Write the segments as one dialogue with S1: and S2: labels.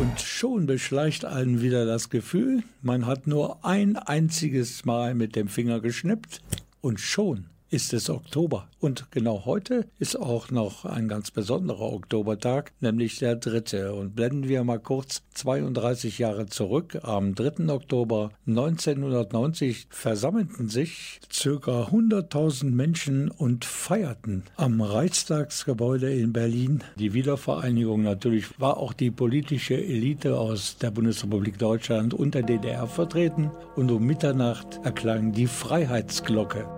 S1: Und schon beschleicht einen wieder das Gefühl, man hat nur ein einziges Mal mit dem Finger geschnippt und schon ist es Oktober. Und genau heute ist auch noch ein ganz besonderer Oktobertag, nämlich der dritte. Und blenden wir mal kurz 32 Jahre zurück. Am 3. Oktober 1990 versammelten sich circa 100.000 Menschen und feierten am Reichstagsgebäude in Berlin die Wiedervereinigung. Natürlich war auch die politische Elite aus der Bundesrepublik Deutschland und der DDR vertreten. Und um Mitternacht erklang die Freiheitsglocke.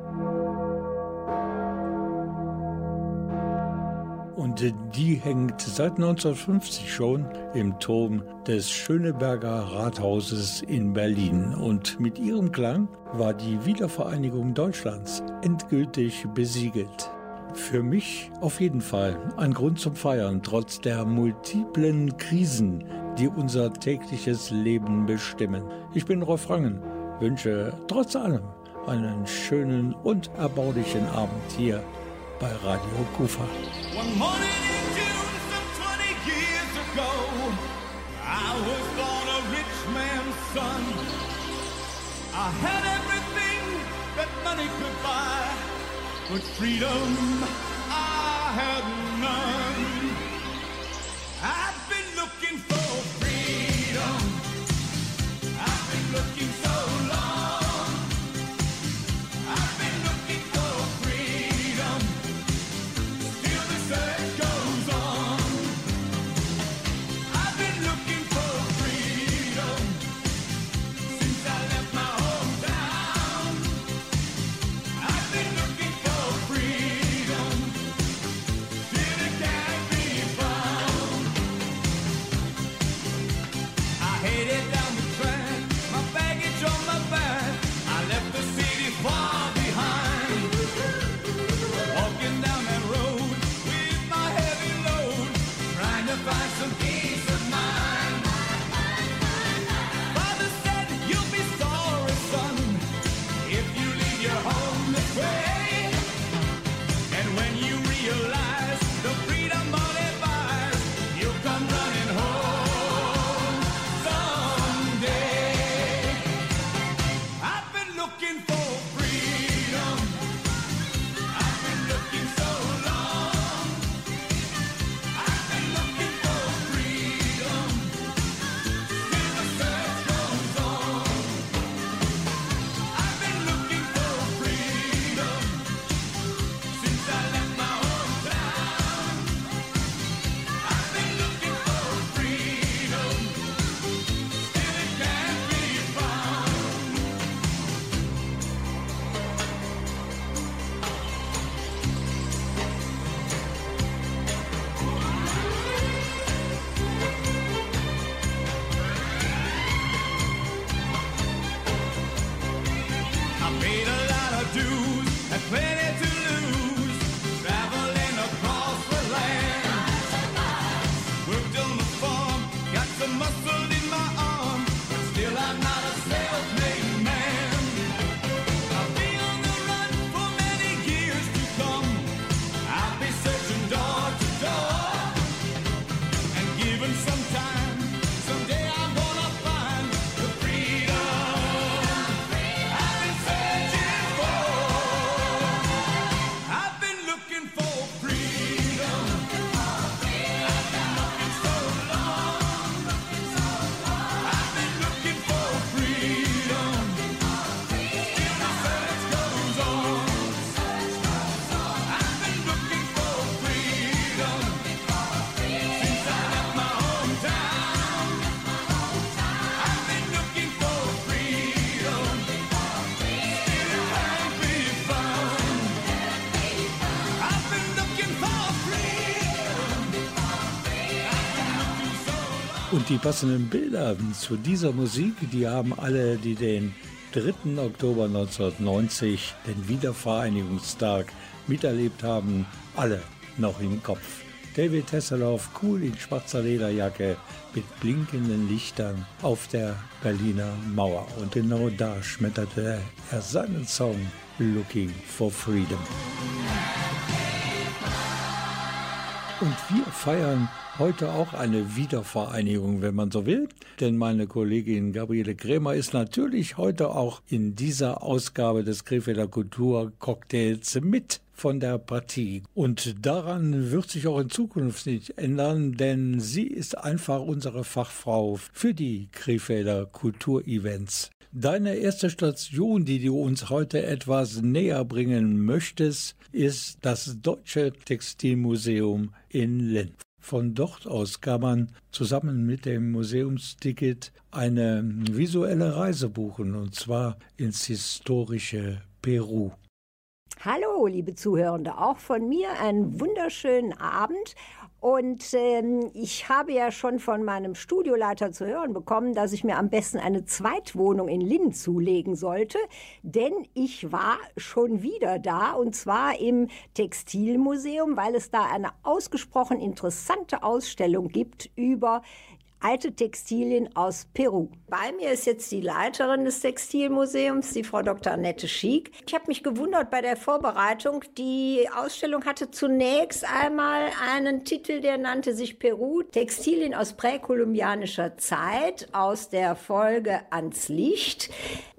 S1: Und die hängt seit 1950 schon im Turm des Schöneberger Rathauses in Berlin. Und mit ihrem Klang war die Wiedervereinigung Deutschlands endgültig besiegelt. Für mich auf jeden Fall ein Grund zum Feiern, trotz der multiplen Krisen, die unser tägliches Leben bestimmen. Ich bin Rolf Rangen, wünsche trotz allem einen schönen und erbaulichen Abend hier bei Radio Kufa.
S2: One morning in June, some 20 years ago, I was born a rich man's son. I had everything that money could buy, but freedom I had none. I've been looking for
S1: die passenden Bilder zu dieser Musik, die haben alle, die den 3. Oktober 1990, den Wiedervereinigungstag, miterlebt haben, alle noch im Kopf. David Hasselhoff cool in schwarzer Lederjacke mit blinkenden Lichtern auf der Berliner Mauer. Und genau da schmetterte er seinen Song Looking for Freedom. Und wir feiern heute auch eine Wiedervereinigung, wenn man so will. Denn meine Kollegin Gabriele Krämer ist natürlich heute auch in dieser Ausgabe des Krefelder Kulturcocktails mit von der Partie. Und daran wird sich auch in Zukunft nicht ändern, denn sie ist einfach unsere Fachfrau für die Krefelder Kulturevents. Deine erste Station, die du uns heute etwas näher bringen möchtest, ist das Deutsche Textilmuseum in Linz. Von dort aus kann man zusammen mit dem Museumsticket eine visuelle Reise buchen, und zwar ins historische Peru.
S3: Hallo, liebe Zuhörende, auch von mir einen wunderschönen Abend. Und ähm, ich habe ja schon von meinem Studioleiter zu hören bekommen, dass ich mir am besten eine Zweitwohnung in Linn zulegen sollte, denn ich war schon wieder da und zwar im Textilmuseum, weil es da eine ausgesprochen interessante Ausstellung gibt über alte Textilien aus Peru. Bei mir ist jetzt die Leiterin des Textilmuseums, die Frau Dr. Annette Schiek. Ich habe mich gewundert bei der Vorbereitung. Die Ausstellung hatte zunächst einmal einen Titel, der nannte sich Peru, Textilien aus präkolumbianischer Zeit aus der Folge ans Licht.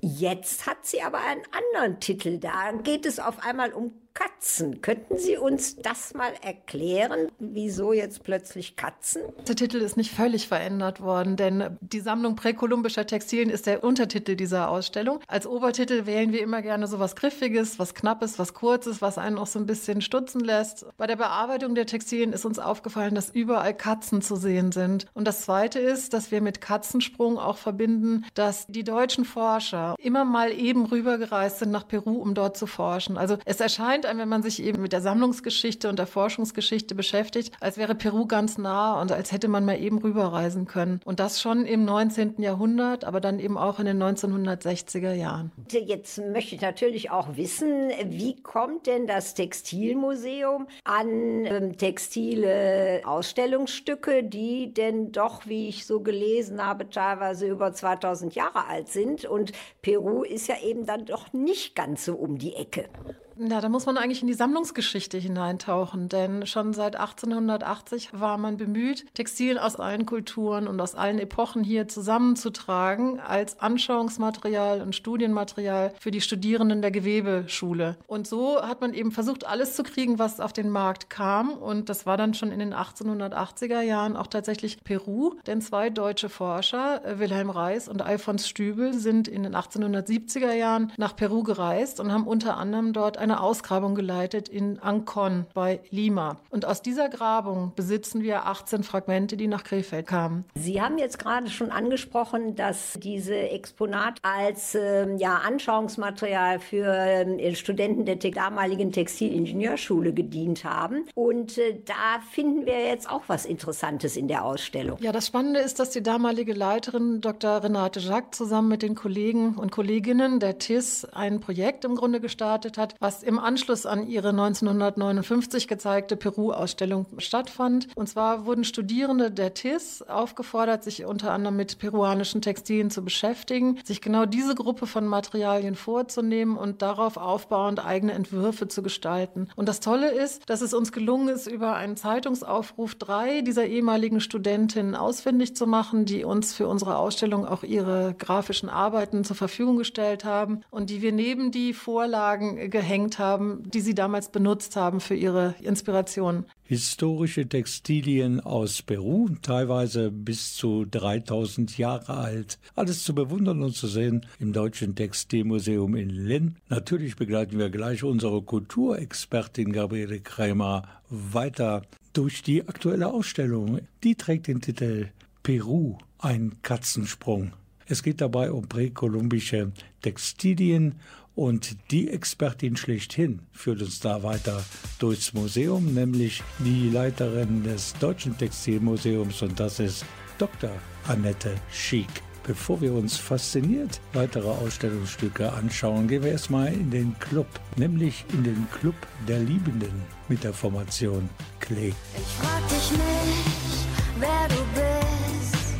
S3: Jetzt hat sie aber einen anderen Titel. Da geht es auf einmal um Katzen. Könnten Sie uns das mal erklären? Wieso jetzt plötzlich Katzen?
S4: Der Titel ist nicht völlig verändert worden, denn die Sammlung präkolumbischer Textilien ist der Untertitel dieser Ausstellung. Als Obertitel wählen wir immer gerne so was Griffiges, was Knappes, was Kurzes, was einen auch so ein bisschen stutzen lässt. Bei der Bearbeitung der Textilien ist uns aufgefallen, dass überall Katzen zu sehen sind. Und das Zweite ist, dass wir mit Katzensprung auch verbinden, dass die deutschen Forscher immer mal eben rübergereist sind nach Peru, um dort zu forschen. Also es erscheint erscheint einem, wenn man sich eben mit der Sammlungsgeschichte und der Forschungsgeschichte beschäftigt, als wäre Peru ganz nah und als hätte man mal eben rüberreisen können. Und das schon im 19. Jahrhundert, aber dann eben auch in den 1960er Jahren.
S3: Jetzt möchte ich natürlich auch wissen, wie kommt denn das Textilmuseum an ähm, textile Ausstellungsstücke, die denn doch, wie ich so gelesen habe, teilweise über 2000 Jahre alt sind. Und Peru ist ja eben dann doch nicht ganz so um die Ecke.
S4: Ja, da muss man eigentlich in die Sammlungsgeschichte hineintauchen, denn schon seit 1880 war man bemüht, Textilien aus allen Kulturen und aus allen Epochen hier zusammenzutragen als Anschauungsmaterial und Studienmaterial für die Studierenden der Gewebeschule. Und so hat man eben versucht, alles zu kriegen, was auf den Markt kam. Und das war dann schon in den 1880er Jahren auch tatsächlich Peru, denn zwei deutsche Forscher, äh, Wilhelm Reis und Alfons Stübel, sind in den 1870er Jahren nach Peru gereist und haben unter anderem dort eine Ausgrabung geleitet in Ancon bei Lima. Und aus dieser Grabung besitzen wir 18 Fragmente, die nach Krefeld kamen.
S3: Sie haben jetzt gerade schon angesprochen, dass diese Exponat als ähm, ja, Anschauungsmaterial für äh, Studenten der damaligen Textilingenieurschule gedient haben. Und äh, da finden wir jetzt auch was Interessantes in der Ausstellung.
S4: Ja, das Spannende ist, dass die damalige Leiterin Dr. Renate Jacques zusammen mit den Kollegen und Kolleginnen der TIS ein Projekt im Grunde gestartet hat, was was im Anschluss an ihre 1959 gezeigte Peru-Ausstellung stattfand. Und zwar wurden Studierende der TIS aufgefordert, sich unter anderem mit peruanischen Textilien zu beschäftigen, sich genau diese Gruppe von Materialien vorzunehmen und darauf aufbauend eigene Entwürfe zu gestalten. Und das Tolle ist, dass es uns gelungen ist, über einen Zeitungsaufruf drei dieser ehemaligen Studentinnen ausfindig zu machen, die uns für unsere Ausstellung auch ihre grafischen Arbeiten zur Verfügung gestellt haben und die wir neben die Vorlagen gehängt gehängt haben, die sie damals benutzt haben für ihre Inspiration.
S1: Historische Textilien aus Peru, teilweise bis zu 3000 Jahre alt. Alles zu bewundern und zu sehen im Deutschen Textilmuseum in Linn. Natürlich begleiten wir gleich unsere Kulturexpertin Gabriele Krämer weiter durch die aktuelle Ausstellung. Die trägt den Titel Peru, ein Katzensprung. Es geht dabei um präkolumbische Textilien und die Expertin schlechthin führt uns da weiter durchs Museum, nämlich die Leiterin des Deutschen Textilmuseums und das ist Dr. Annette Schiek. Bevor wir uns fasziniert weitere Ausstellungsstücke anschauen, gehen wir erstmal in den Club, nämlich in den Club der Liebenden mit der Formation Klee.
S5: Ich frag dich nicht, wer du bist,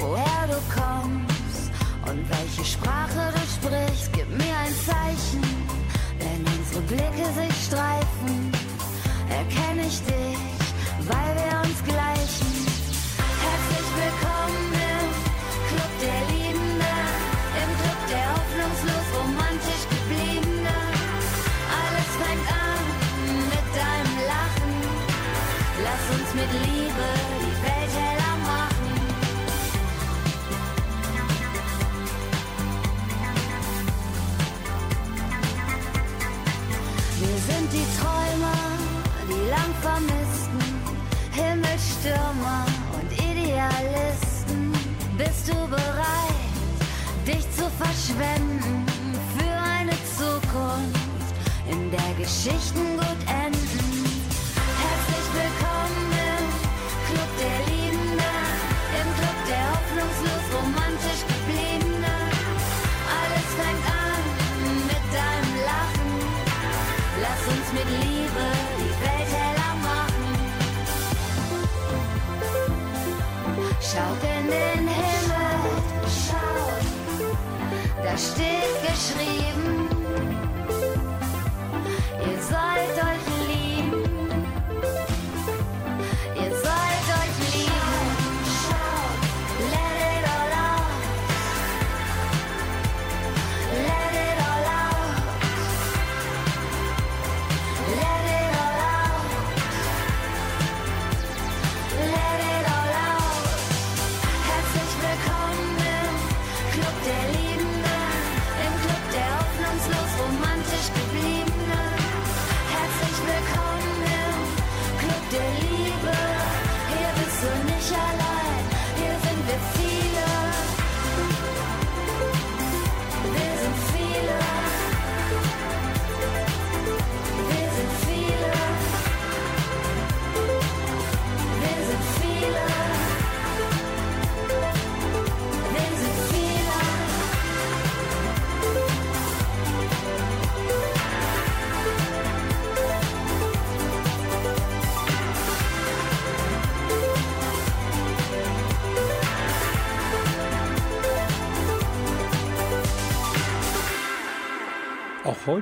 S5: woher du kommst und welche Sprache du sprichst. Gib mir ein Zeichen, wenn unsere Blicke sich streifen, erkenne ich dich, weil wir uns gleichen. Herzlich willkommen im Club der Liebenden, im Club der hoffnungslos romantisch Gebliebenen. Alles fängt an mit deinem Lachen. Lass uns mit Liebe du bereit, dich zu verschwenden für eine Zukunft, in der Geschichten gut enden? Da steht geschrieben, ihr sollt euch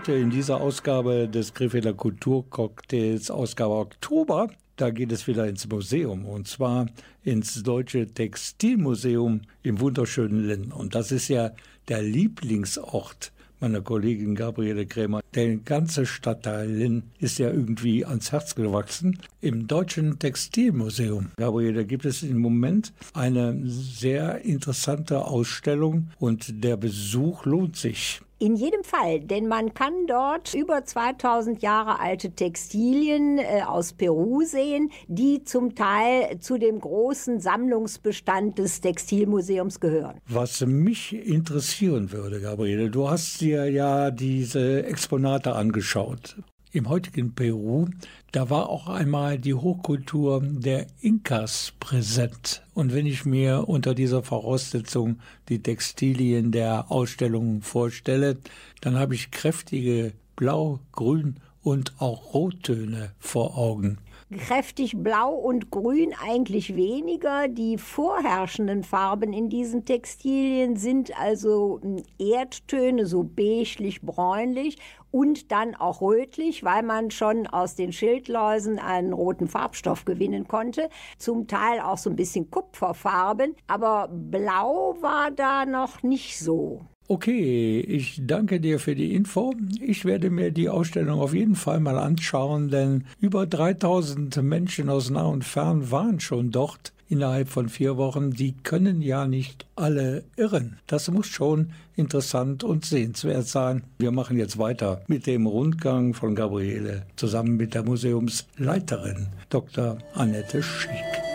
S1: heute in dieser Ausgabe des Krefelder Kulturcocktails, Ausgabe Oktober, da geht es wieder ins Museum und zwar ins Deutsche Textilmuseum im wunderschönen Linn. Und das ist ja der Lieblingsort meiner Kollegin Gabriele Krämer. Der ganze Stadtteil Linn ist ja irgendwie ans Herz gewachsen. Im Deutschen Textilmuseum, Gabriele, gibt es im Moment eine sehr interessante Ausstellung und der Besuch lohnt sich.
S3: In jedem Fall, denn man kann dort über 2000 Jahre alte Textilien äh, aus Peru sehen, die zum Teil zu dem großen Sammlungsbestand des Textilmuseums gehören.
S1: Was mich interessieren würde, Gabriele, du hast dir ja diese Exponate angeschaut. Im heutigen Peru, da war auch einmal die Hochkultur der Inkas präsent. Und wenn ich mir unter dieser Voraussetzung die Textilien der Ausstellung vorstelle, dann habe ich kräftige Blau, Grün und auch Rottöne vor Augen.
S3: Kräftig blau und grün eigentlich weniger. Die vorherrschenden Farben in diesen Textilien sind also hm, Erdtöne, so beiglich, bräunlich und dann auch rötlich, weil man schon aus den Schildläusen einen roten Farbstoff gewinnen konnte. Zum Teil auch so ein bisschen Kupferfarben, aber blau war da noch nicht so.
S1: Okay, ich danke dir für die Info. Ich werde mir die Ausstellung auf jeden Fall mal anschauen, denn über 3000 Menschen aus nah und fern waren schon dort innerhalb von vier Wochen. Die können ja nicht alle irren. Das muss schon interessant und sehenswert sein. Wir machen jetzt weiter mit dem Rundgang von Gabriele zusammen mit der Museumsleiterin Dr. Annette Schick.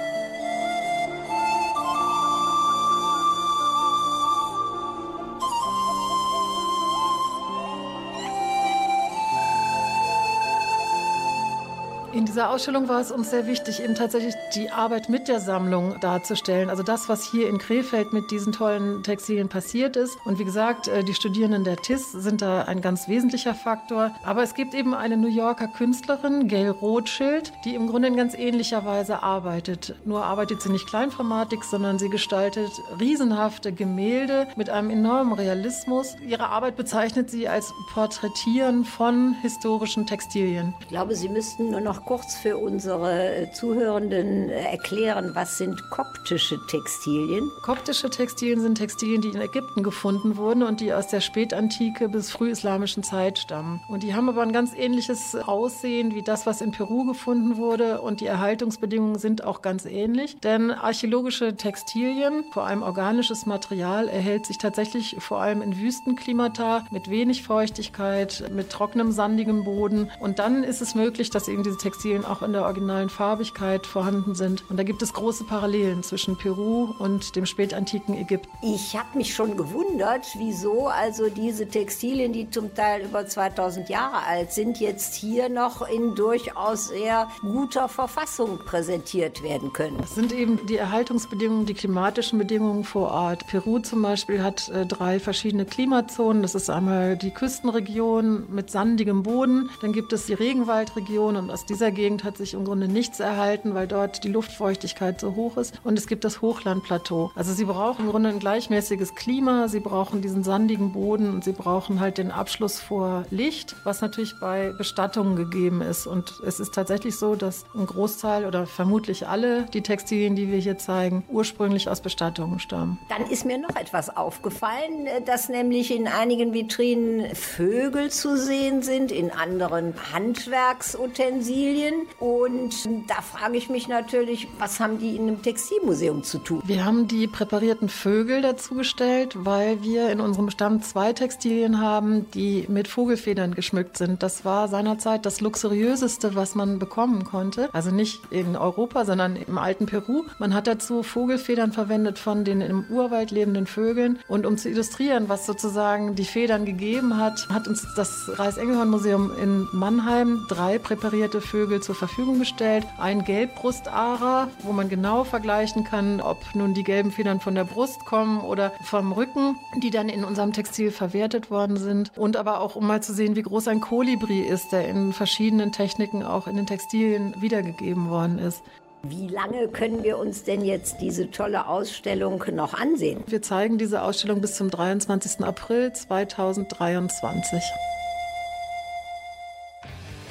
S4: Dieser Ausstellung war es uns sehr wichtig, eben tatsächlich die Arbeit mit der Sammlung darzustellen. Also das, was hier in Krefeld mit diesen tollen Textilien passiert ist. Und wie gesagt, äh, die Studierenden der TIS sind da ein ganz wesentlicher Faktor. Aber es gibt eben eine New Yorker Künstlerin, Gail Rothschild, die im Grunde in ganz ähnlicher Weise arbeitet. Nur arbeitet sie nicht Kleinformatik, sondern sie gestaltet riesenhafte Gemälde mit einem enormen Realismus. Ihre Arbeit bezeichnet sie als Porträtieren von historischen Textilien.
S3: Ich glaube, Sie müssten nur noch kurz für unsere Zuhörenden äh, erklären, was sind koptische Textilien?
S4: Koptische Textilien sind Textilien, die in Ägypten gefunden wurden und die aus der Spätantike bis frühislamischen Zeit stammen. Und die haben aber ein ganz ähnliches Aussehen wie das, was in Peru gefunden wurde. Und die Erhaltungsbedingungen sind auch ganz ähnlich. Denn archäologische Textilien, vor allem organisches Material, erhält sich tatsächlich vor allem in Wüstenklimata mit wenig Feuchtigkeit, mit trockenem, sandigem Boden. Und dann ist es möglich, dass eben diese Textilien auch in der originalen Farbigkeit vorhanden sind. Und da gibt es große Parallelen zwischen Peru und dem spätantiken Ägypten.
S3: Ich habe mich schon gewundert, wieso also diese Textilien, die zum Teil über 2000 Jahre alt sind, jetzt hier noch in durchaus sehr guter Verfassung präsentiert werden können.
S4: Das sind eben die Erhaltungsbedingungen, die klimatischen Bedingungen vor Ort. Peru zum Beispiel hat äh, drei verschiedene Klimazonen. Das ist einmal die Küstenregion mit sandigem Boden, dann gibt es die Regenwaldregion und aus dieser Gegend hat sich im Grunde nichts erhalten, weil dort die Luftfeuchtigkeit so hoch ist. Und es gibt das Hochlandplateau. Also sie brauchen im Grunde ein gleichmäßiges Klima, sie brauchen diesen sandigen Boden und sie brauchen halt den Abschluss vor Licht, was natürlich bei Bestattungen gegeben ist. Und es ist tatsächlich so, dass ein Großteil oder vermutlich alle die Textilien, die wir hier zeigen, ursprünglich aus Bestattungen stammen.
S3: Dann ist mir noch etwas aufgefallen, dass nämlich in einigen Vitrinen Vögel zu sehen sind, in anderen Handwerksutensilien. Und da frage ich mich natürlich, was haben die in einem Textilmuseum zu tun?
S4: Wir haben die präparierten Vögel dazugestellt, weil wir in unserem Bestand zwei Textilien haben, die mit Vogelfedern geschmückt sind. Das war seinerzeit das luxuriöseste, was man bekommen konnte. Also nicht in Europa, sondern im alten Peru. Man hat dazu Vogelfedern verwendet von den im Urwald lebenden Vögeln. Und um zu illustrieren, was sozusagen die Federn gegeben hat, hat uns das Reichsengelhorn-Museum in Mannheim drei präparierte Vögel zur Verfügung gestellt. Ein Gelbbrustara, wo man genau vergleichen kann, ob nun die gelben Federn von der Brust kommen oder vom Rücken, die dann in unserem Textil verwertet worden sind. Und aber auch, um mal zu sehen, wie groß ein Kolibri ist, der in verschiedenen Techniken auch in den Textilien wiedergegeben worden ist.
S3: Wie lange können wir uns denn jetzt diese tolle Ausstellung noch ansehen?
S4: Wir zeigen diese Ausstellung bis zum 23. April 2023.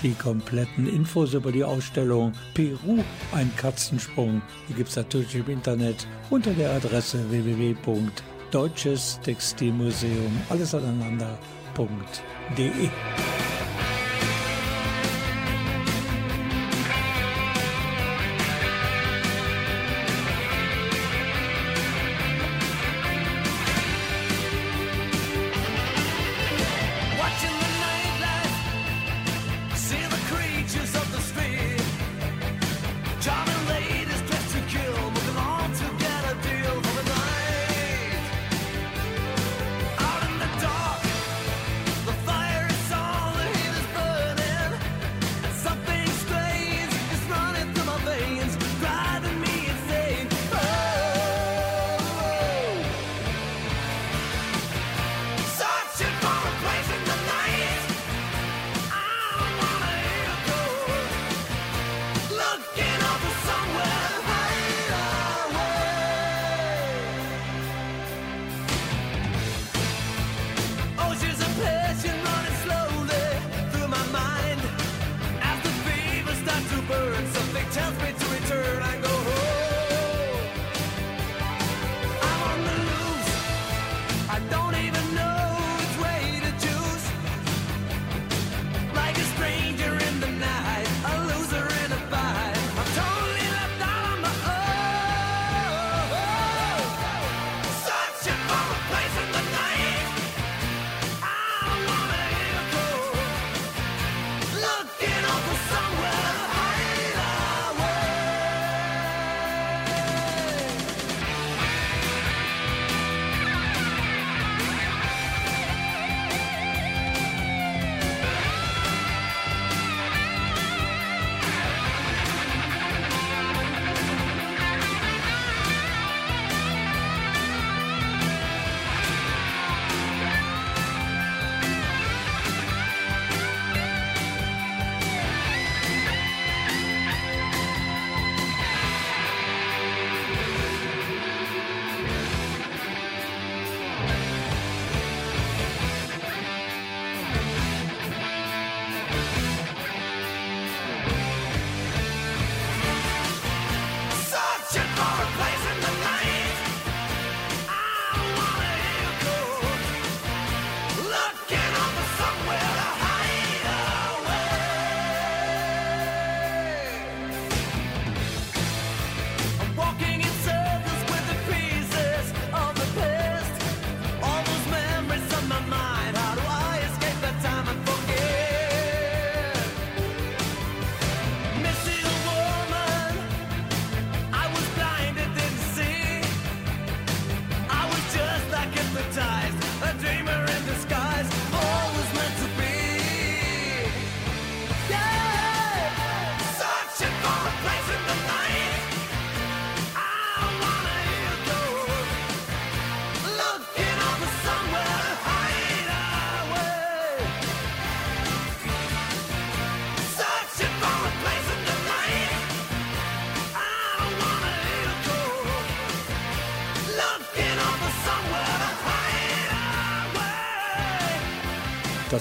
S1: Die kompletten Infos über die Ausstellung Peru, ein Katzensprung, die gibt es natürlich im Internet unter der Adresse www.deutschestextilmuseum, alles aneinander.de.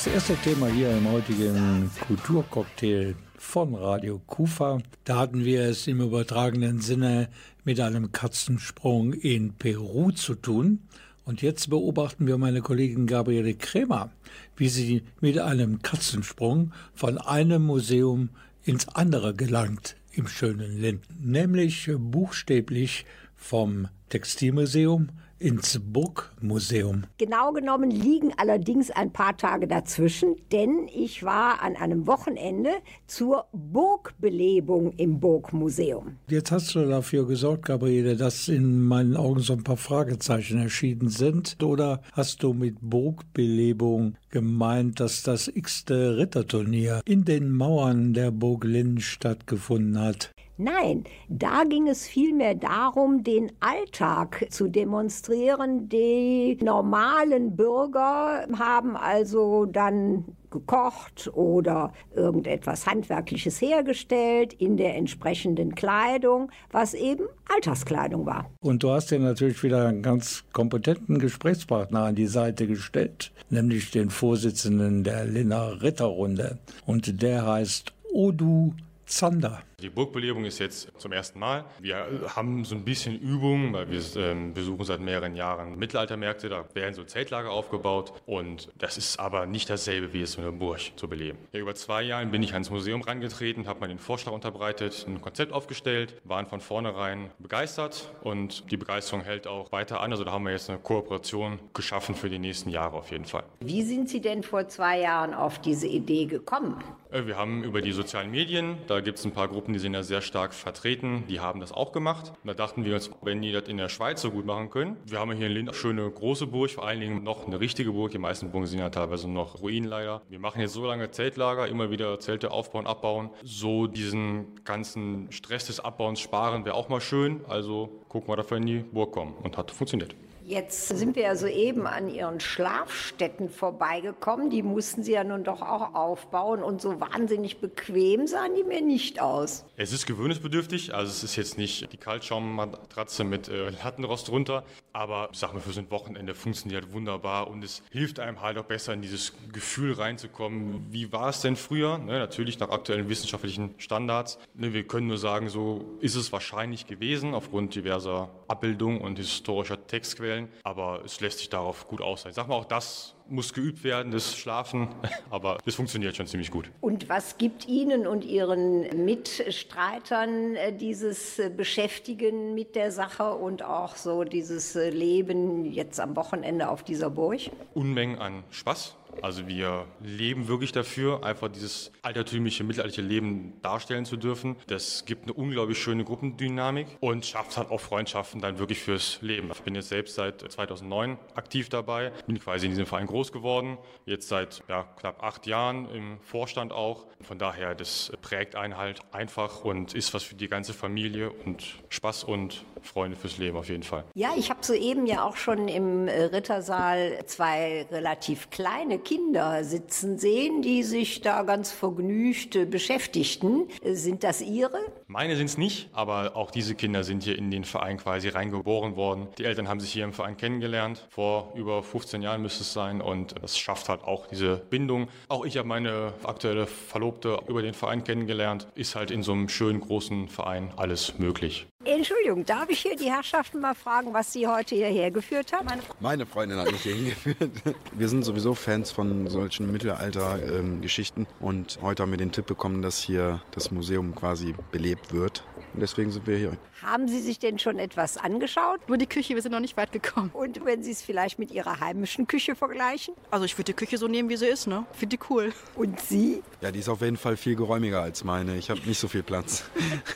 S1: Das erste Thema hier im heutigen Kulturcocktail von Radio Kufa, da hatten wir es im übertragenen Sinne mit einem Katzensprung in Peru zu tun. Und jetzt beobachten wir meine Kollegin Gabriele Kremer, wie sie mit einem Katzensprung von einem Museum ins andere gelangt im schönen Linden, nämlich buchstäblich vom Textilmuseum ins Burgmuseum.
S3: Genau genommen liegen allerdings ein paar Tage dazwischen, denn ich war an einem Wochenende zur Burgbelebung im Burgmuseum.
S1: Jetzt hast du dafür gesorgt, Gabriele, dass in meinen Augen so ein paar Fragezeichen erschienen sind. Oder hast du mit Burgbelebung gemeint, dass das x-te Ritterturnier in den Mauern der Burg Linn stattgefunden hat?
S3: Nein, da ging es vielmehr darum, den Alltag zu demonstrieren. Die normalen Bürger haben also dann gekocht oder irgendetwas Handwerkliches hergestellt in der entsprechenden Kleidung, was eben Alltagskleidung war.
S1: Und du hast dir natürlich wieder einen ganz kompetenten Gesprächspartner an die Seite gestellt, nämlich den Vorsitzenden der Linner Ritterrunde. Und der heißt Odu Zander.
S6: Die Burgbelebung ist jetzt zum ersten Mal. Wir haben so ein bisschen Übung, weil wir ähm, besuchen seit mehreren Jahren Mittelaltermärkte. Da werden so Zeltlager aufgebaut und das ist aber nicht dasselbe, wie es in der Burg zu beleben. Ja, über zwei Jahren bin ich ans Museum rangetreten, habe mal den Vorschlag unterbreitet, ein Konzept aufgestellt, waren von vornherein begeistert und die Begeisterung hält auch weiter an. Also da haben wir jetzt eine Kooperation geschaffen für die nächsten Jahre auf jeden Fall.
S3: Wie sind Sie denn vor zwei Jahren auf diese Idee gekommen?
S6: Äh, Wir haben über die sozialen Medien, da gibt es ein paar Gruppen, die sind ja sehr stark vertreten, die haben das auch gemacht. Da dachten wir uns, wenn die das in der Schweiz so gut machen können, wir haben hier in Linz eine schöne große Burg, vor allen Dingen noch eine richtige Burg, die meisten Burgen sind ja teilweise noch Ruinen leider. Wir machen jetzt so lange Zeltlager, immer wieder Zelte aufbauen, abbauen. So diesen ganzen Stress des Abbauens sparen wäre auch mal schön, also gucken wir, dass wir in die Burg kommen und hat funktioniert.
S3: Jetzt sind wir ja soeben an Ihren Schlafstätten vorbeigekommen. Die mussten Sie ja nun doch auch aufbauen und so wahnsinnig bequem sahen die mir nicht aus.
S6: Es ist gewöhnungsbedürftig, also es ist jetzt nicht die Kaltschaummatratze mit äh, Lattenrost drunter, aber ich sag mal, für so ein Wochenende funktioniert halt wunderbar und es hilft einem halt auch besser in dieses Gefühl reinzukommen. Wie war es denn früher? Ne, natürlich nach aktuellen wissenschaftlichen Standards. Ne, wir können nur sagen, so ist es wahrscheinlich gewesen aufgrund diverser Abbildungen und historischer Textquellen, aber es lässt sich darauf gut. Ich sag mal, auch das muss geübt werden, das Schlafen, aber es funktioniert schon ziemlich gut.
S3: Und was gibt Ihnen und Ihren Mitstreitern äh, dieses äh, Beschäftigen mit der Sache und auch so dieses äh, Leben jetzt am Wochenende auf dieser Burg?
S6: Unmengen an Spaß. Also wir leben wirklich dafür, einfach dieses altertümliche, mittelalterliche Leben darstellen zu dürfen. Das gibt eine unglaublich schöne Gruppendynamik und schafft halt auch Freundschaften dann wirklich fürs Leben. Ich bin jetzt selbst seit 2009 aktiv dabei, bin quasi in diesem Verein groß geworden, jetzt seit ja, knapp acht Jahren im Vorstand auch. Von daher, das prägt einen halt einfach und ist was für die ganze Familie und Spaß und Freunde fürs Leben auf jeden Fall.
S3: Ja, ich habe soeben ja auch schon im äh, Rittersaal zwei relativ kleine Kinder sitzen sehen, die sich da ganz vergnügt äh, beschäftigten. Äh, Sind das Ihre?
S6: Meine sind es nicht, aber auch diese Kinder sind hier in den Verein quasi reingeboren worden. Die Eltern haben sich hier im Verein kennengelernt. Vor über 15 Jahren müsste es sein und das schafft halt auch diese Bindung. Auch ich habe meine aktuelle Verlobte über den Verein kennengelernt. Ist halt in so einem schönen großen Verein alles möglich.
S3: Entschuldigung, darf ich hier die Herrschaften mal fragen, was Sie heute hierher geführt haben?
S7: Meine Freundin hat mich hier hingeführt. Wir sind sowieso Fans von solchen Mittelalter-Geschichten und heute haben wir den Tipp bekommen, dass hier das Museum quasi belebt wird. Und deswegen sind wir hier.
S3: Haben Sie sich denn schon etwas angeschaut?
S8: Nur die Küche, wir sind noch nicht weit gekommen.
S3: Und wenn Sie es vielleicht mit Ihrer heimischen Küche vergleichen?
S8: Also ich würde die Küche so nehmen, wie sie ist, ne? Finde die cool.
S3: Und Sie?
S7: Ja, die ist auf jeden Fall viel geräumiger als meine. Ich habe nicht so viel Platz.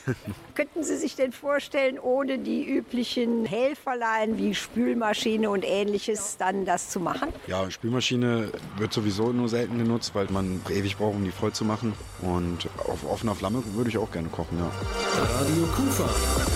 S3: Könnten Sie sich denn vorstellen, ohne die üblichen Helferlein wie Spülmaschine und ähnliches dann das zu machen?
S7: Ja, Spülmaschine wird sowieso nur selten genutzt, weil man ewig braucht, um die voll zu machen. Und auf offener Flamme würde ich auch gerne kochen, ja.
S1: Radio Kufa.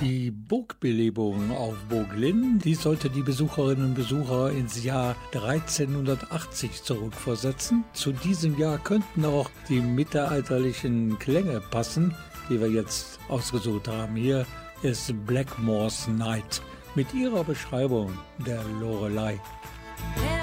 S1: Die Burgbelebung auf Burg Linn, die sollte die Besucherinnen und Besucher ins Jahr 1380 zurückversetzen. Zu diesem Jahr könnten auch die mittelalterlichen Klänge passen, die wir jetzt ausgesucht haben. Hier ist Blackmore's Night mit ihrer Beschreibung der Lorelei.
S5: Merrily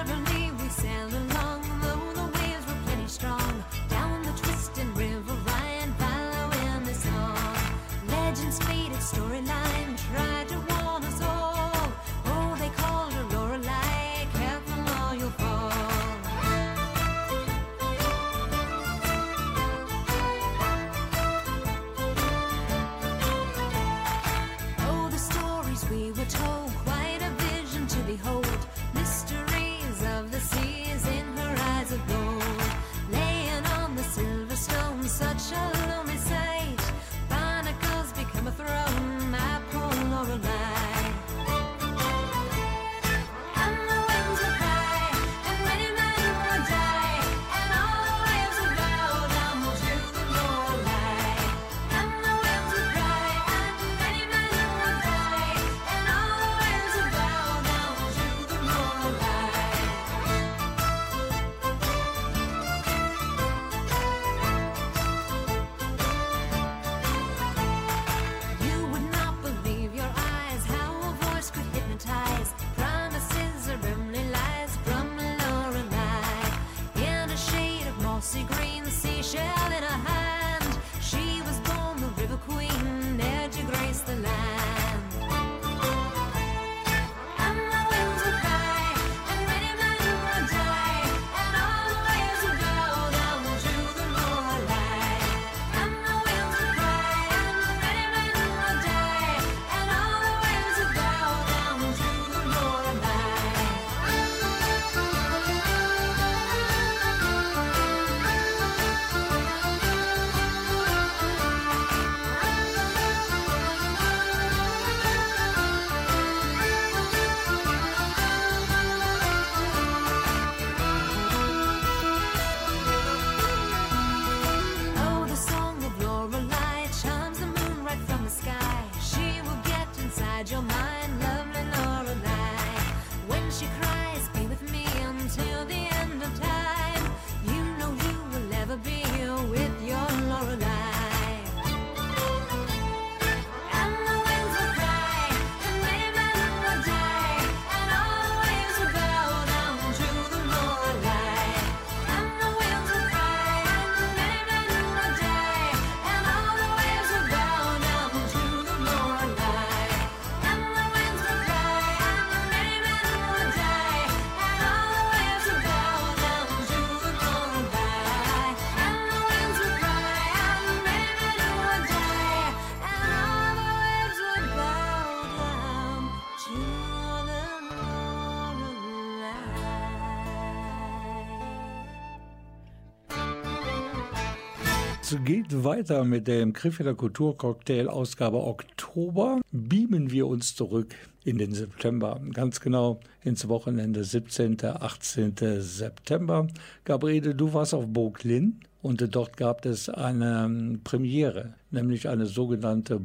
S1: Es geht weiter mit dem Krefelder Kulturcocktail Ausgabe Oktober. Beamen wir uns zurück in den September. Ganz genau ins Wochenende 17. 18. September. Gabriele, du warst auf Burg Linn und dort gab es eine Premiere, nämlich eine sogenannte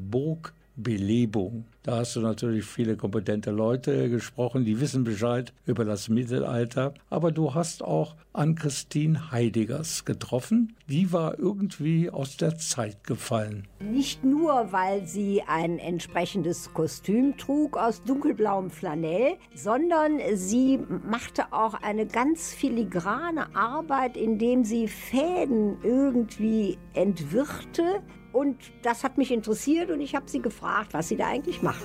S1: Burgbelebung. Da hast du natürlich viele kompetente Leute gesprochen, die wissen Bescheid über das Mittelalter. Aber du hast auch Ann-Christine Heidegers getroffen. Die war irgendwie aus der Zeit gefallen.
S3: Nicht nur, weil sie ein entsprechendes Kostüm trug aus dunkelblauem Flanell, sondern sie machte auch eine ganz filigrane Arbeit, indem sie Fäden irgendwie entwirrte. Und das hat mich interessiert und ich habe sie gefragt, was sie da eigentlich macht.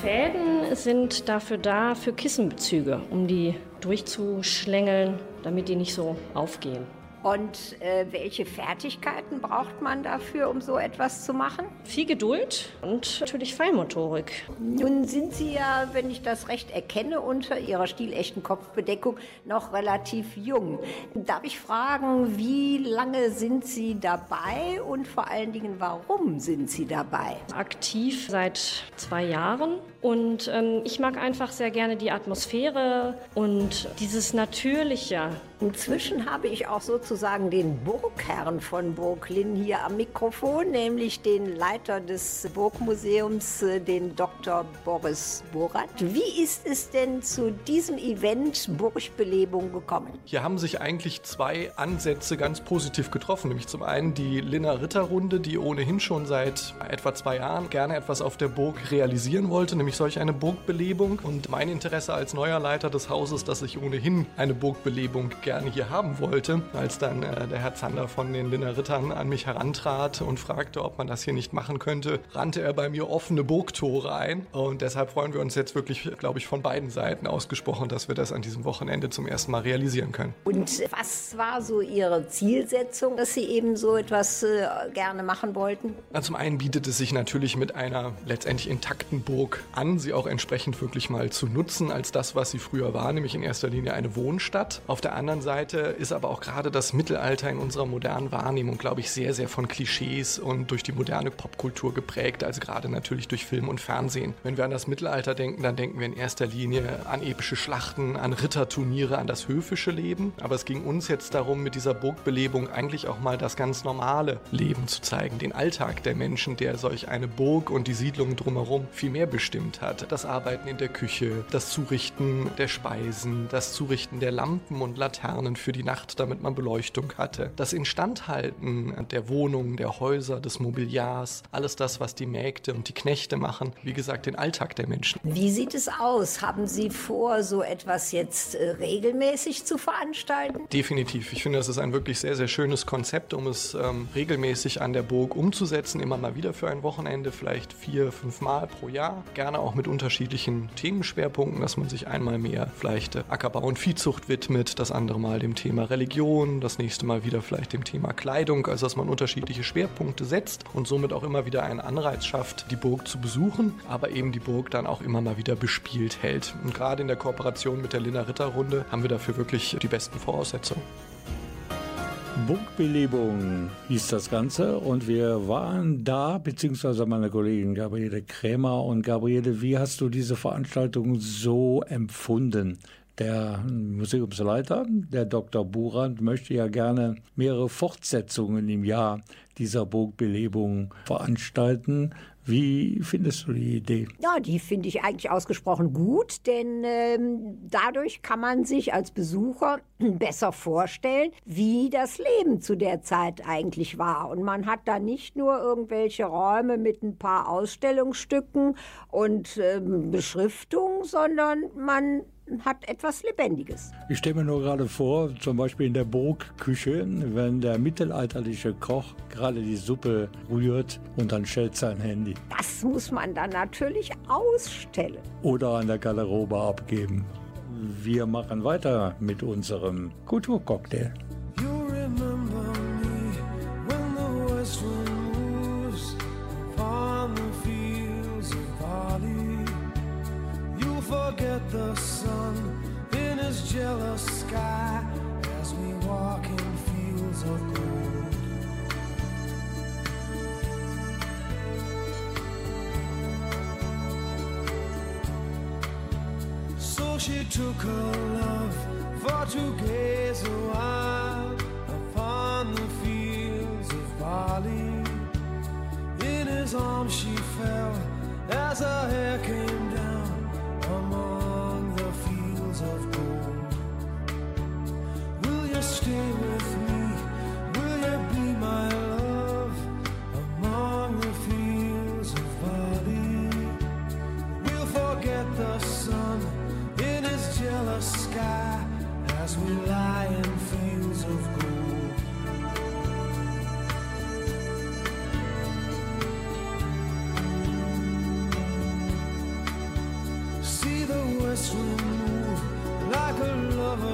S9: Fäden sind dafür da, für Kissenbezüge, um die durchzuschlängeln, damit die nicht so aufgehen.
S3: Und äh, welche Fertigkeiten braucht man dafür, um so etwas zu machen?
S9: Viel Geduld und natürlich Feinmotorik.
S3: Nun sind Sie ja, wenn ich das recht erkenne, unter Ihrer stilechten Kopfbedeckung noch relativ jung. Darf ich fragen, wie lange sind Sie dabei und vor allen Dingen, warum sind Sie dabei?
S9: Aktiv seit zwei Jahren und ähm, ich mag einfach sehr gerne die Atmosphäre und dieses Natürliche
S3: Inzwischen habe ich auch sozusagen den Burgherrn von Burglin hier am Mikrofon, nämlich den Leiter des Burgmuseums, äh, den Dr. Boris Borat. Wie ist es denn zu diesem Event Burgbelebung gekommen?
S10: Hier haben sich eigentlich zwei Ansätze ganz positiv getroffen. Nämlich zum einen die Linner Ritterrunde, die ohnehin schon seit etwa zwei Jahren gerne etwas auf der Burg realisieren wollte, nämlich solch eine Burgbelebung. Und mein Interesse als neuer Leiter des Hauses, dass ich ohnehin eine Burgbelebung gerne hier haben wollte, als dann äh, der Herr Zander von den Linner Rittern an mich herantrat und fragte, ob man das hier nicht machen könnte, rannte er bei mir offene Burgtore ein. Und deshalb freuen wir uns jetzt wirklich, glaube ich, von beiden Seiten ausgesprochen, dass wir das an diesem Wochenende zum ersten Mal realisieren können.
S3: Und was war so Ihre Zielsetzung, dass Sie eben so etwas äh, gerne machen wollten?
S10: Na, zum einen bietet es sich natürlich mit einer letztendlich intakten Burg an, sie auch entsprechend wirklich mal zu nutzen als das, was sie früher war, nämlich in erster Linie eine Wohnstadt. Auf der anderen Seite ist aber auch gerade das Mittelalter in unserer modernen Wahrnehmung, glaube ich, sehr, sehr von Klischees und durch die moderne Popkultur geprägt, also gerade natürlich durch Film und Fernsehen. Wenn wir an das Mittelalter denken, dann denken wir in erster Linie an epische Schlachten, an Ritterturniere, an das höfische Leben. Aber es ging uns jetzt darum, mit dieser Burgbelebung eigentlich auch mal das ganz normale Leben zu zeigen, den Alltag der Menschen, der solch eine Burg und die Siedlung drumherum viel mehr bestimmt hat. Das Arbeiten in der Küche, das Zurichten der Speisen, das Zurichten der Lampen und Laternen für die Nacht, damit man Beleuchtung hatte, das Instandhalten der Wohnungen, der Häuser, des Mobiliars, alles das, was die Mägde und die Knechte machen, wie gesagt, den Alltag der Menschen.
S3: Wie sieht es aus? Haben Sie vor, so etwas jetzt äh, regelmäßig zu veranstalten?
S10: Definitiv. Ich finde, das ist ein wirklich sehr, sehr schönes Konzept, um es ähm, regelmäßig an der Burg umzusetzen. Immer mal wieder für ein Wochenende, vielleicht vier, fünf Mal pro Jahr. Gerne auch mit unterschiedlichen Themenschwerpunkten, dass man sich einmal mehr vielleicht Ackerbau und Viehzucht widmet, das andere Mal dem Thema Religion, das nächste Mal wieder vielleicht dem Thema Kleidung. Also, dass man unterschiedliche Schwerpunkte setzt und somit auch immer wieder einen Anreiz schafft, die Burg zu besuchen, aber eben die Burg dann auch immer mal wieder bespielt hält. Und gerade in der Kooperation mit der Linner Ritterrunde haben wir dafür wirklich die besten Voraussetzungen.
S1: Burgbelebung hieß das Ganze und wir waren da, beziehungsweise meine Kollegin Gabriele Krämer. Und Gabriele, wie hast du diese Veranstaltung so empfunden? Der Museumsleiter, der Dr. Burand, möchte ja gerne mehrere Fortsetzungen im Jahr dieser Burgbelebung veranstalten. Wie findest du die Idee?
S3: Ja, die finde ich eigentlich ausgesprochen gut, denn ähm, dadurch kann man sich als Besucher besser vorstellen, wie das Leben zu der Zeit eigentlich war. Und man hat da nicht nur irgendwelche Räume mit ein paar Ausstellungsstücken und ähm, Beschriftungen, sondern man hat etwas Lebendiges.
S1: Ich stelle mir nur gerade vor, zum Beispiel in der Burgküche, wenn der mittelalterliche Koch gerade die Suppe rührt und dann stellt sein Handy.
S3: Das muss man dann natürlich ausstellen.
S1: Oder an der Garderobe abgeben. Wir machen weiter mit unserem Kulturcocktail.
S11: You forget the sun in his jealous sky as we walk in fields of gold. So she took her love for to gaze a while upon the fields of barley. In his arms she fell as her hair came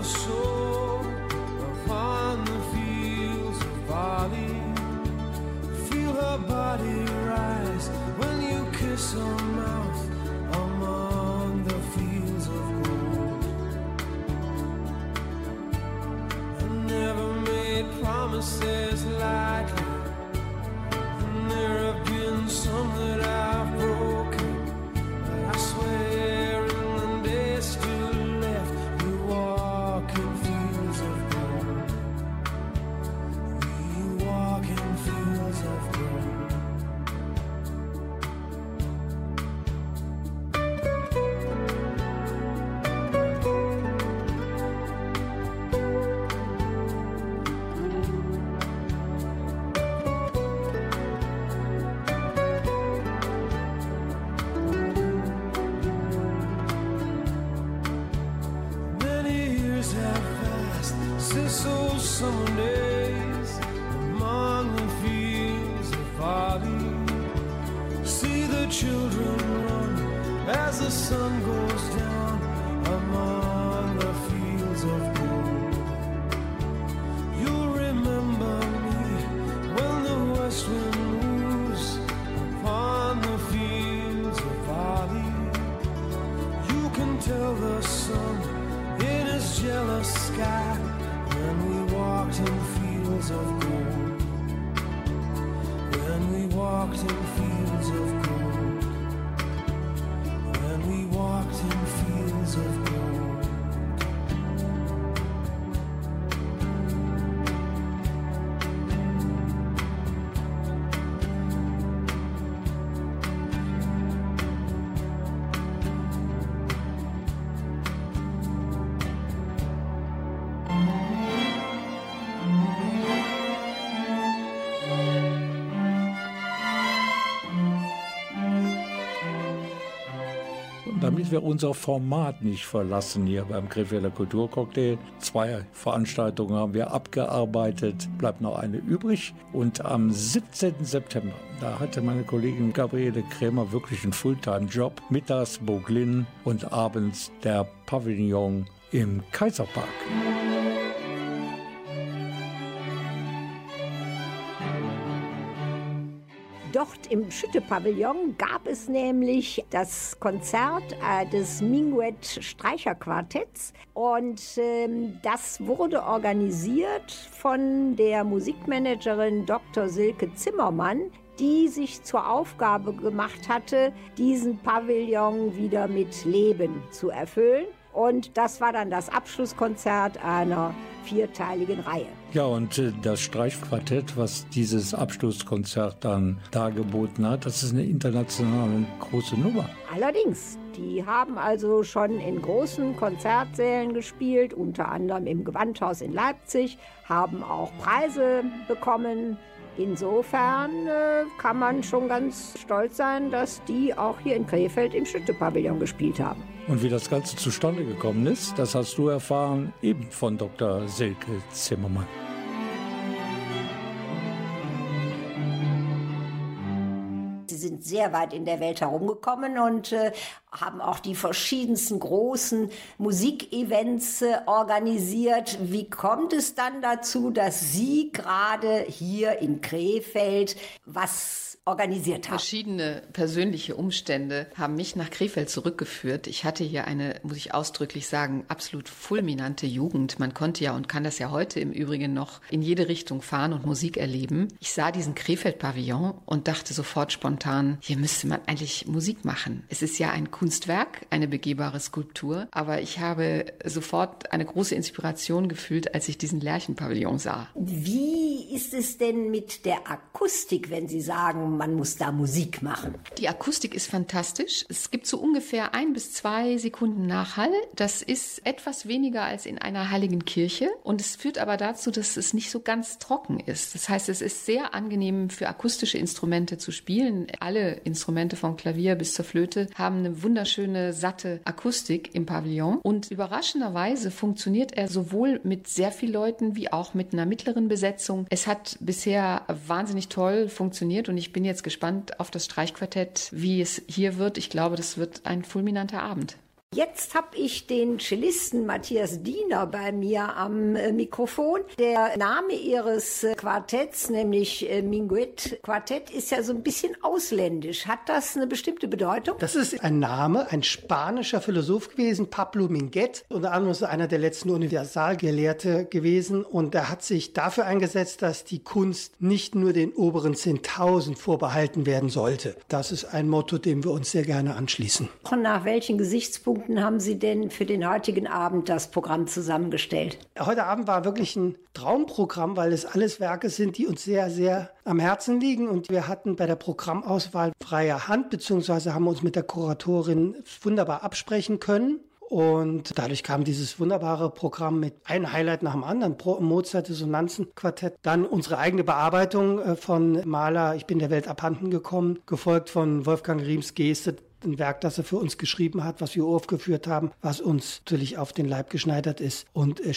S11: 说。Since those summer days among the fields of barley, see the children run as the sun goes down.
S1: Damit wir unser Format nicht verlassen hier beim Krefelder Kulturcocktail, zwei Veranstaltungen haben wir abgearbeitet, bleibt noch eine übrig. Und am 17. September, da hatte meine Kollegin Gabriele Krämer wirklich einen Fulltime-Job. Mittags Boglin und abends der Pavillon im Kaiserpark.
S3: Dort im Schütte-Pavillon gab es nämlich das Konzert äh, des Minuet Streicherquartetts und ähm, das wurde organisiert von der Musikmanagerin Dr. Silke Zimmermann, die sich zur Aufgabe gemacht hatte, diesen Pavillon wieder mit Leben zu erfüllen. Und das war dann das Abschlusskonzert einer vierteiligen Reihe.
S1: Ja, und äh, das Streichquartett, was dieses Abschlusskonzert dann dargeboten hat, das ist eine internationale große Nummer.
S3: Allerdings, die haben also schon in großen Konzertsälen gespielt, unter anderem im Gewandhaus in Leipzig, haben auch Preise bekommen. Insofern äh, kann man schon ganz stolz sein, dass die auch hier in Krefeld im Schütte-Pavillon gespielt haben.
S1: Und wie das Ganze zustande gekommen ist, das hast du erfahren, eben von Dr. Silke Zimmermann.
S3: Sehr weit in der Welt herumgekommen und äh, haben auch die verschiedensten großen Musikevents äh, organisiert. Wie kommt es dann dazu, dass Sie gerade hier in Krefeld was organisiert haben?
S12: Verschiedene persönliche Umstände haben mich nach Krefeld zurückgeführt. Ich hatte hier eine, muss ich ausdrücklich sagen, absolut fulminante Jugend. Man konnte ja und kann das ja heute im Übrigen noch in jede Richtung fahren und Musik erleben. Ich sah diesen Krefeld-Pavillon und dachte sofort spontan, hier müsste man eigentlich Musik machen. Es ist ja ein Kunstwerk, eine begehbare Skulptur, aber ich habe sofort eine große Inspiration gefühlt, als ich diesen Lerchenpavillon sah.
S3: Wie ist es denn mit der Akustik, wenn Sie sagen, man muss da Musik machen?
S12: Die Akustik ist fantastisch. Es gibt so ungefähr ein bis zwei Sekunden Nachhall. Das ist etwas weniger als in einer heiligen Kirche. Und es führt aber dazu, dass es nicht so ganz trocken ist. Das heißt, es ist sehr angenehm für akustische Instrumente zu spielen. Alle Instrumente vom Klavier bis zur Flöte haben eine wunderschöne, satte Akustik im Pavillon. Und überraschenderweise funktioniert er sowohl mit sehr vielen Leuten wie auch mit einer mittleren Besetzung. Es hat bisher wahnsinnig toll funktioniert und ich bin jetzt gespannt auf das Streichquartett, wie es hier wird. Ich glaube, das wird ein fulminanter Abend.
S3: Jetzt habe ich den Cellisten Matthias Diener bei mir am äh, Mikrofon. Der Name ihres äh, Quartetts, nämlich äh, Minguet Quartett, ist ja so ein bisschen ausländisch. Hat das eine bestimmte Bedeutung?
S13: Das ist ein Name, ein spanischer Philosoph gewesen, Pablo Minguet. Unter anderem ist er einer der letzten Universalgelehrte gewesen und er hat sich dafür eingesetzt, dass die Kunst nicht nur den oberen 10.000 vorbehalten werden sollte. Das ist ein Motto, dem wir uns sehr gerne anschließen.
S3: Nach welchen Gesichtspunkten haben Sie denn für den heutigen Abend das Programm zusammengestellt?
S13: Heute Abend war wirklich ein Traumprogramm, weil es alles Werke sind, die uns sehr, sehr am Herzen liegen. Und wir hatten bei der Programmauswahl freie Hand, beziehungsweise haben uns mit der Kuratorin wunderbar absprechen können. Und dadurch kam dieses wunderbare Programm mit einem Highlight nach dem anderen, Pro Mozart Dissonanzen-Quartett. Dann unsere eigene Bearbeitung äh, von Maler Ich bin der Welt abhanden gekommen, gefolgt von Wolfgang Riems Geste, ein Werk, das er für uns geschrieben hat, was wir aufgeführt haben, was uns natürlich auf den Leib geschneidert ist. Und äh,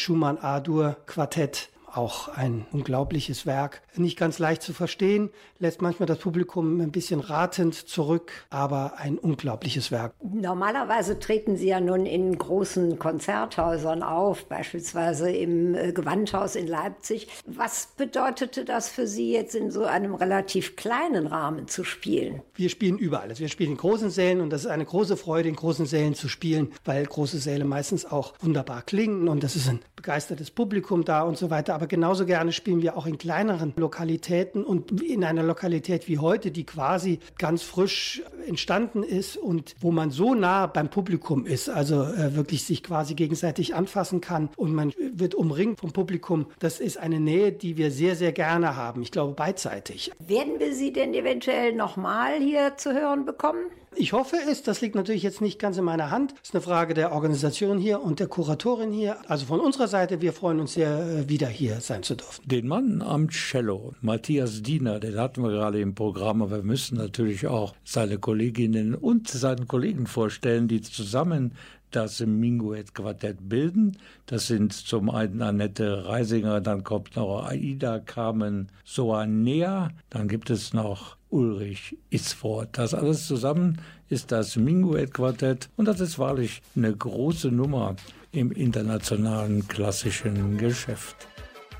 S13: Auch ein unglaubliches Werk. Nicht ganz leicht zu verstehen, lässt manchmal das Publikum ein bisschen ratend zurück, aber ein unglaubliches Werk.
S3: Normalerweise treten Sie ja nun in großen Konzerthäusern auf, beispielsweise im äh, Gewandhaus in Leipzig. Was bedeutete das für Sie jetzt in so einem relativ kleinen Rahmen zu spielen?
S13: Wir spielen überall. Also wir spielen in großen Sälen und das ist eine große Freude, in großen Sälen zu spielen, weil große Säle meistens auch wunderbar klingen und das ist ein begeistertes Publikum da und so weiter. Aber genauso gerne spielen wir auch in kleineren Lokalitäten und in einer Lokalität wie heute, die quasi ganz frisch entstanden ist und wo man so nah beim Publikum ist, also äh, wirklich sich quasi gegenseitig anfassen kann und man wird umringt vom Publikum. Das ist eine Nähe, die wir sehr, sehr gerne haben. Ich glaube beidseitig.
S3: Werden wir Sie denn eventuell nochmal hier zu hören bekommen?
S13: Ich hoffe es, das liegt natürlich jetzt nicht ganz in meiner Hand. Das ist eine Frage der Organisation hier und der Kuratorin hier. Also von unserer Seite, wir freuen uns sehr, äh, wieder hier sein zu dürfen.
S1: Den Mann am Cello, Matthias Diener, den hatten wir gerade im Programm, aber wir müssen natürlich auch seine Kolleginnen und seinen Kollegen vorstellen, die zusammen das Minguet-Quartett bilden. Das sind zum einen Annette Reisinger, dann kommt noch Aida Carmen Soanea, dann gibt es noch Ulrich Isford. Das alles zusammen ist das Minguet-Quartett und das ist wahrlich eine große Nummer im internationalen klassischen Geschäft.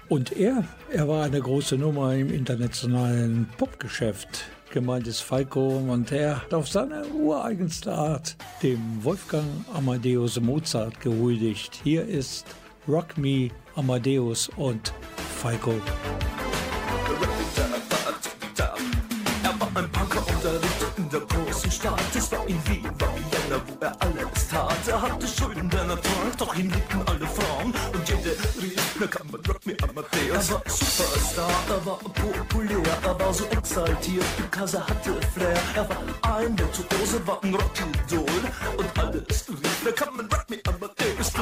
S1: Und er, er war eine große Nummer im internationalen Popgeschäft. Gemeint ist Falco und er hat auf seine ureigenste Art dem Wolfgang Amadeus Mozart gehuldigt. Hier ist Rock Me Amadeus und Falco.
S14: Er war ein Punker und er lebte in der großen Stadt. Es war in Wien, Vienna, wo er alles tat. Er hatte Schulden, denn er trank, doch ihn liebten na kann man Rock Me Amadeus. Er war Superstar, er war populär, er war so exaltiert, because er hatte Flair. Er war ein Virtuose, war ein Rockidol. Und alles rief, na kann man Rock Me Amadeus. Du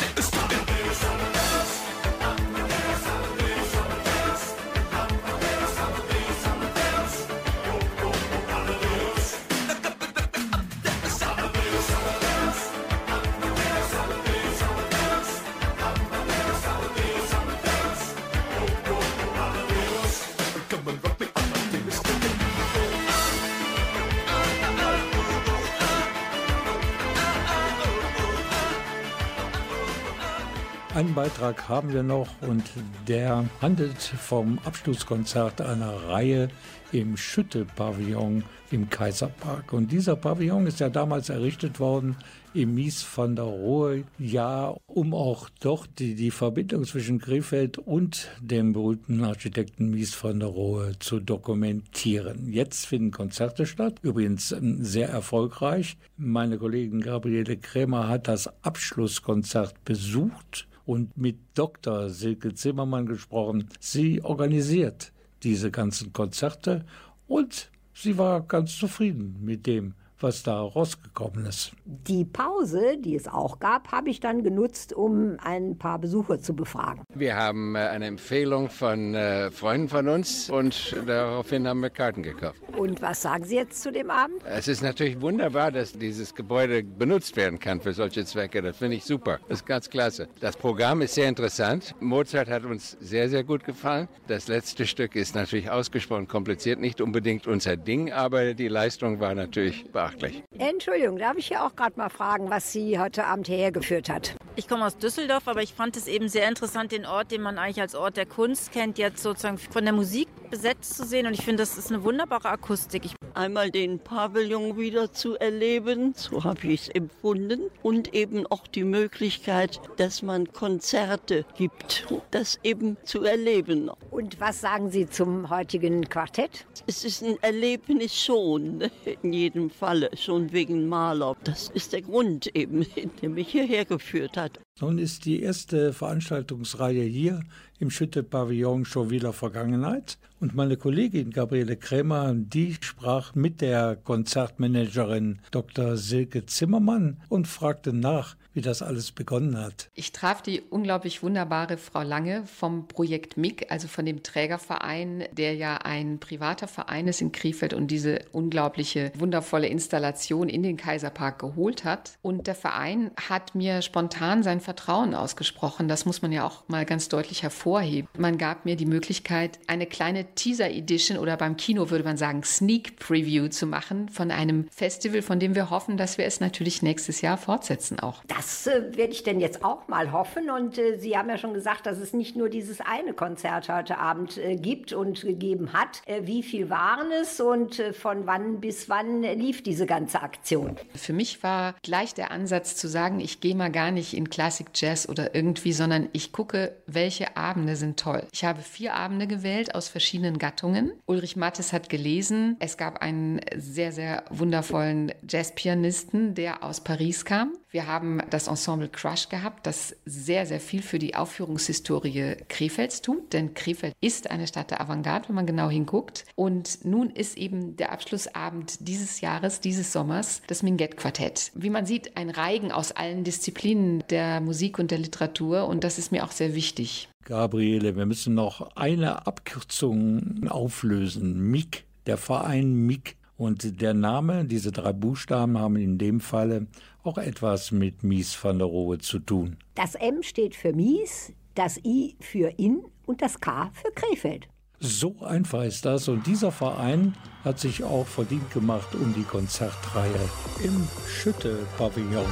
S1: Einen Beitrag haben wir noch und der handelt vom Abschlusskonzert einer Reihe im Schütte-Pavillon im Kaiserpark. Und dieser Pavillon ist ja damals errichtet worden im Mies van der Rohe Jahr, um auch dort die, die Verbindung zwischen Krefeld und dem berühmten Architekten Mies van der Rohe zu dokumentieren. Jetzt finden Konzerte statt, übrigens ähm, sehr erfolgreich. Meine Kollegin Gabriele Krämer hat das Abschlusskonzert besucht und mit Dr. Silke Zimmermann gesprochen. Sie organisiert diese ganzen Konzerte und sie war ganz zufrieden mit dem, was da rausgekommen ist.
S3: Die Pause, die es auch gab, habe ich dann genutzt, um ein paar Besucher zu befragen.
S15: Wir haben äh, eine Empfehlung von äh, Freunden von uns und daraufhin haben wir Karten gekauft.
S3: Und was sagen Sie jetzt zu dem Abend?
S15: Es ist natürlich wunderbar, dass dieses Gebäude benutzt werden kann für solche Zwecke. Das finde ich super. Das ist ganz klasse. Das Programm ist sehr interessant. Mozart hat uns sehr, sehr gut gefallen. Das letzte Stück ist natürlich ausgesprochen kompliziert, nicht unbedingt unser Ding, aber die Leistung war natürlich beachtlich.
S3: Entschuldigung, darf ich ja auch gerade mal fragen, was Sie heute Abend hierher geführt hat?
S16: Ich komme aus Düsseldorf, aber ich fand es eben sehr interessant, den Ort, den man eigentlich als Ort der Kunst kennt, jetzt sozusagen von der Musik besetzt zu sehen. Und ich finde, das ist eine wunderbare Akustik. Ich
S17: einmal den Pavillon wieder zu erleben, so habe ich es empfunden, und eben auch die Möglichkeit, dass man Konzerte gibt, das eben zu erleben.
S3: Und was sagen Sie zum heutigen Quartett?
S17: Es ist ein Erlebnis schon, in jedem Falle, schon wegen Maler. Das ist der Grund eben, der mich hierher geführt hat.
S1: Nun ist die erste Veranstaltungsreihe hier im Schütte-Pavillon schon wieder Vergangenheit. Und meine Kollegin Gabriele Krämer, die sprach mit der Konzertmanagerin Dr. Silke Zimmermann und fragte nach, wie das alles begonnen hat.
S12: Ich traf die unglaublich wunderbare Frau Lange vom Projekt MIG, also von dem Trägerverein, der ja ein privater Verein ist in Krefeld und diese unglaubliche, wundervolle Installation in den Kaiserpark geholt hat. Und der Verein hat mir spontan sein Vertrauen ausgesprochen. Das muss man ja auch mal ganz deutlich hervorheben. Man gab mir die Möglichkeit, eine kleine Teaser-Edition oder beim Kino würde man sagen Sneak Preview zu machen von einem Festival, von dem wir hoffen, dass wir es natürlich nächstes Jahr fortsetzen auch.
S3: Das äh, werde ich denn jetzt auch mal hoffen. Und äh, Sie haben ja schon gesagt, dass es nicht nur dieses eine Konzert heute Abend äh, gibt und gegeben hat. Äh, wie viel waren es und äh, von wann bis wann lief diese ganze Aktion?
S12: Für mich war gleich der Ansatz zu sagen, ich gehe mal gar nicht in Classic Jazz oder irgendwie, sondern ich gucke, welche Abende sind toll. Ich habe vier Abende gewählt aus verschiedenen Gattungen. Ulrich Mattes hat gelesen. Es gab einen sehr, sehr wundervollen Jazzpianisten, der aus Paris kam. Wir haben das Ensemble Crush gehabt, das sehr, sehr viel für die Aufführungshistorie Krefelds tut, denn Krefeld ist eine Stadt der Avantgarde, wenn man genau hinguckt. Und nun ist eben der Abschlussabend dieses Jahres, dieses Sommers, das Minguett-Quartett. Wie man sieht, ein Reigen aus allen Disziplinen der Musik und der Literatur und das ist mir auch sehr wichtig.
S1: Gabriele, wir müssen noch eine Abkürzung auflösen. MIG, der Verein MIG. Und der Name, diese drei Buchstaben haben in dem Falle auch etwas mit Mies van der Rohe zu tun.
S3: Das M steht für Mies, das I für In und das K für Krefeld.
S1: So einfach ist das und dieser Verein hat sich auch verdient gemacht um die Konzertreihe im Schütte-Pavillon.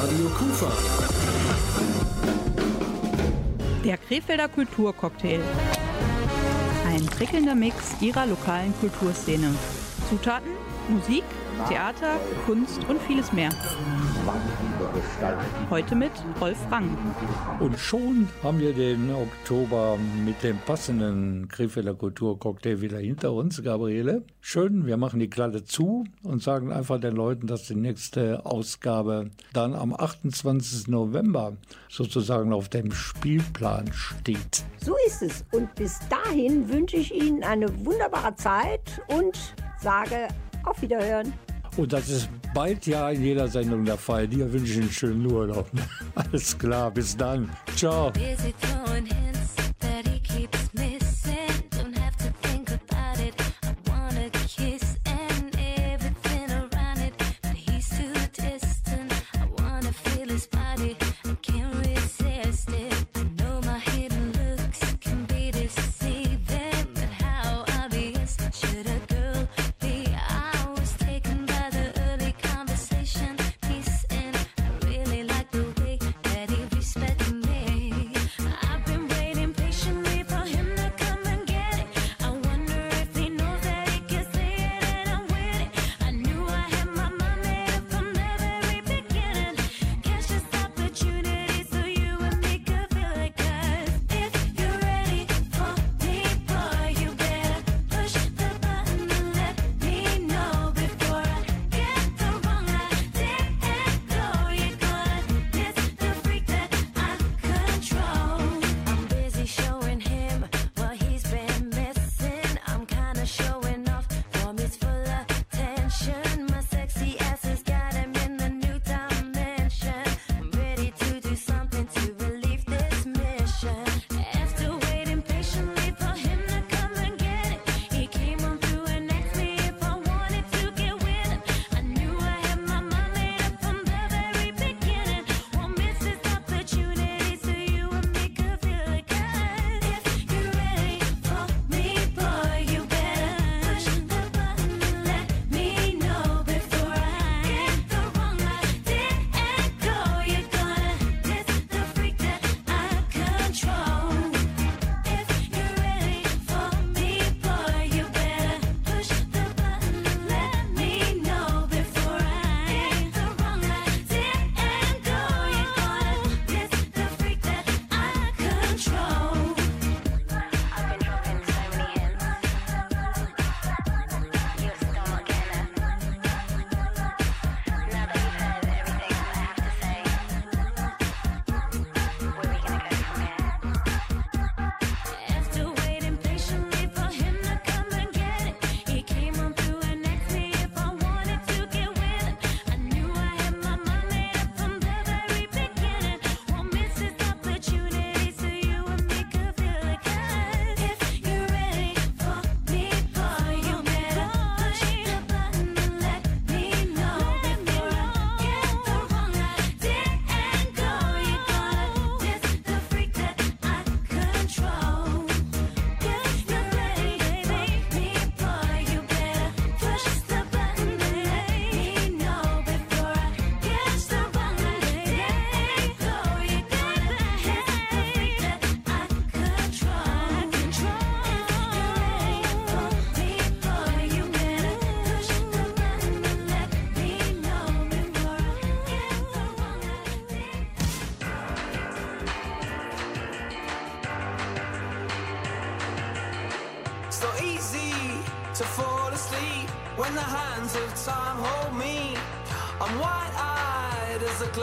S14: Radio Kufa.
S18: Der Krefelder Kulturcocktail. Ein prickelnder Mix ihrer lokalen Kulturszene. Zutaten, Musik, Theater, Kunst und vieles mehr. Heute mit Rolf Rang.
S1: Und schon haben wir den Oktober mit dem passenden Krefelder Kulturcocktail wieder hinter uns, Gabriele. Schön, wir machen die Klappe zu und sagen einfach den Leuten, dass die nächste Ausgabe dann am 28. November sozusagen auf dem Spielplan steht.
S3: So ist es. Und bis dahin wünsche ich Ihnen eine wunderbare Zeit und sage auf Wiederhören.
S1: Und das ist bald ja in jeder Sendung der Fall. Dir wünsche ich einen schönen Urlaub. Alles klar, bis dann. Ciao.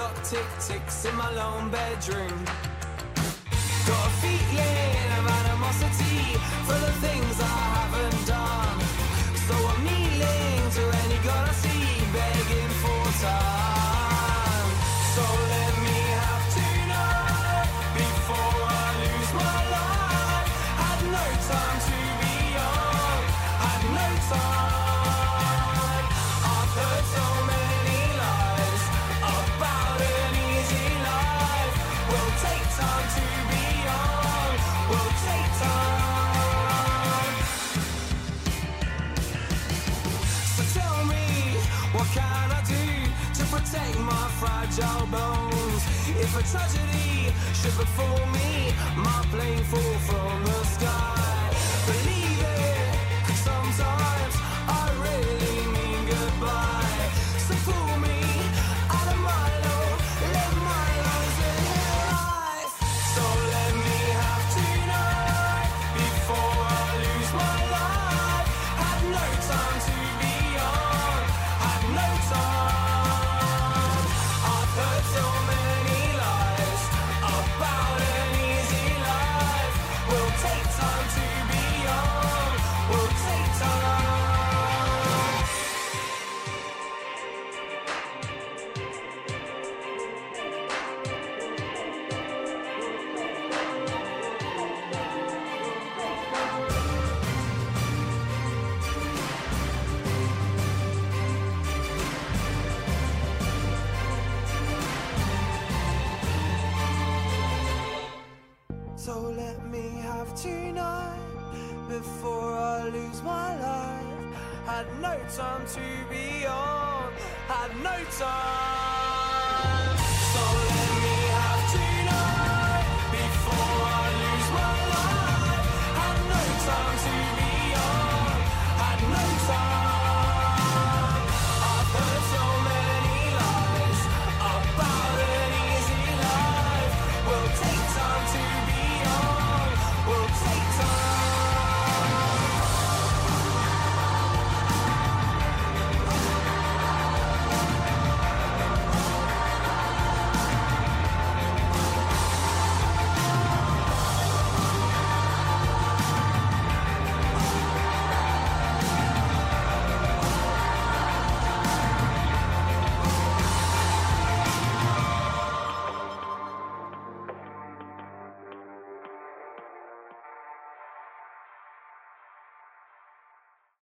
S19: clock tick ticks in my lone bedroom. Got a feeling of animosity for the Take my fragile bones. If a tragedy should befall me, my plane fall from the sky.